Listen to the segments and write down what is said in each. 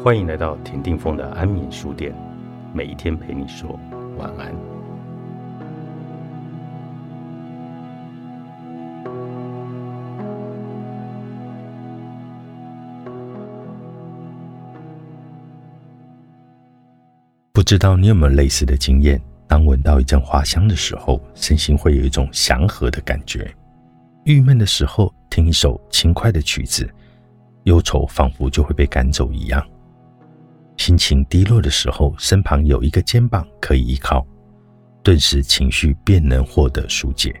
欢迎来到田定峰的安眠书店，每一天陪你说晚安。不知道你有没有类似的经验？当闻到一阵花香的时候，身心会有一种祥和的感觉；郁闷的时候，听一首轻快的曲子，忧愁仿佛就会被赶走一样。心情低落的时候，身旁有一个肩膀可以依靠，顿时情绪便能获得疏解。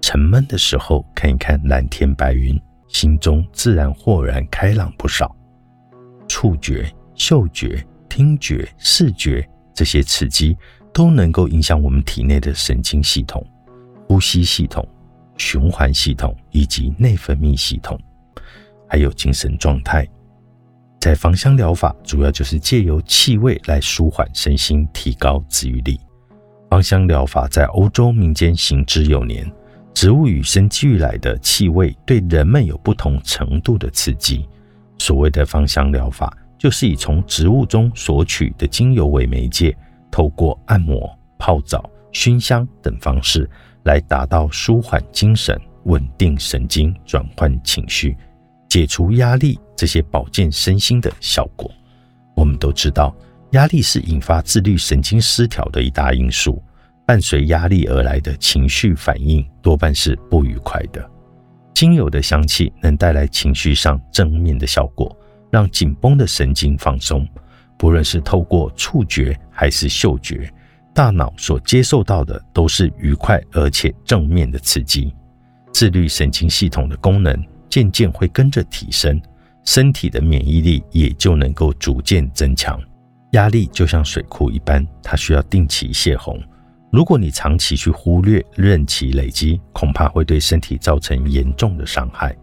沉闷的时候，看一看蓝天白云，心中自然豁然开朗不少。触觉、嗅觉、听觉、视觉这些刺激，都能够影响我们体内的神经系统、呼吸系统、循环系统以及内分泌系统，还有精神状态。在芳香疗法，主要就是借由气味来舒缓身心，提高治愈力。芳香疗法在欧洲民间行之有年，植物与生俱来的气味对人们有不同程度的刺激。所谓的芳香疗法，就是以从植物中索取的精油为媒介，透过按摩、泡澡、熏香等方式，来达到舒缓精神、稳定神经、转换情绪。解除压力这些保健身心的效果，我们都知道，压力是引发自律神经失调的一大因素。伴随压力而来的情绪反应多半是不愉快的。精油的香气能带来情绪上正面的效果，让紧绷的神经放松。不论是透过触觉还是嗅觉，大脑所接受到的都是愉快而且正面的刺激。自律神经系统的功能。渐渐会跟着提升，身体的免疫力也就能够逐渐增强。压力就像水库一般，它需要定期泄洪。如果你长期去忽略、任其累积，恐怕会对身体造成严重的伤害。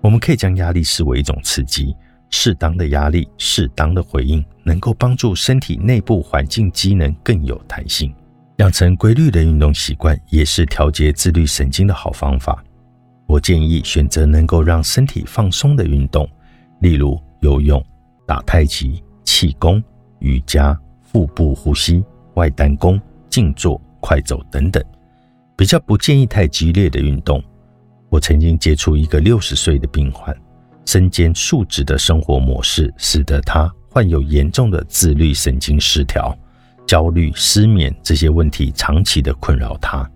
我们可以将压力视为一种刺激，适当的压力、适当的回应，能够帮助身体内部环境机能更有弹性。养成规律的运动习惯，也是调节自律神经的好方法。我建议选择能够让身体放松的运动，例如游泳、打太极、气功、瑜伽、腹部呼吸、外丹功、静坐、快走等等。比较不建议太激烈的运动。我曾经接触一个六十岁的病患，身兼数职的生活模式，使得他患有严重的自律神经失调、焦虑、失眠这些问题长期的困扰他，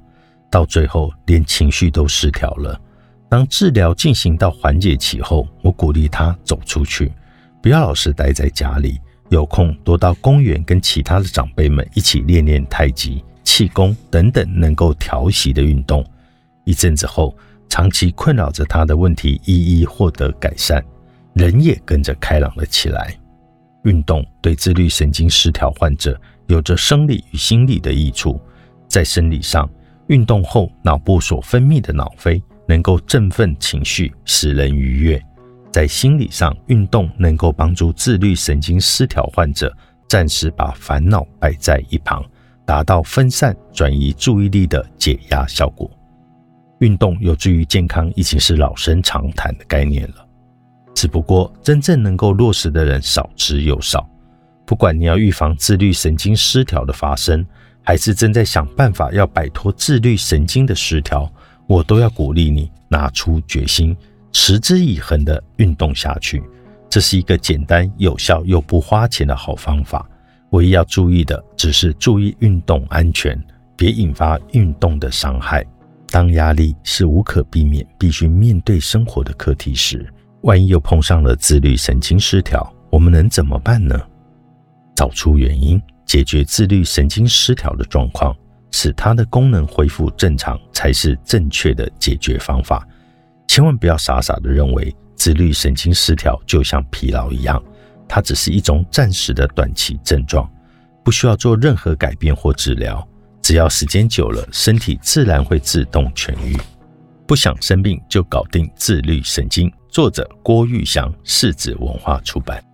到最后连情绪都失调了。当治疗进行到缓解期后，我鼓励他走出去，不要老是待在家里，有空多到公园跟其他的长辈们一起练练太极、气功等等能够调息的运动。一阵子后，长期困扰着他的问题一一获得改善，人也跟着开朗了起来。运动对自律神经失调患者有着生理与心理的益处，在生理上，运动后脑部所分泌的脑啡。能够振奋情绪，使人愉悦。在心理上，运动能够帮助自律神经失调患者暂时把烦恼摆在一旁，达到分散、转移注意力的解压效果。运动有助于健康，已经是老生常谈的概念了。只不过，真正能够落实的人少之又少。不管你要预防自律神经失调的发生，还是正在想办法要摆脱自律神经的失调。我都要鼓励你拿出决心，持之以恒的运动下去。这是一个简单、有效又不花钱的好方法。唯一要注意的，只是注意运动安全，别引发运动的伤害。当压力是无可避免、必须面对生活的课题时，万一又碰上了自律神经失调，我们能怎么办呢？找出原因，解决自律神经失调的状况。使它的功能恢复正常才是正确的解决方法。千万不要傻傻的认为自律神经失调就像疲劳一样，它只是一种暂时的短期症状，不需要做任何改变或治疗。只要时间久了，身体自然会自动痊愈。不想生病就搞定自律神经。作者郭玉祥，世子文化出版。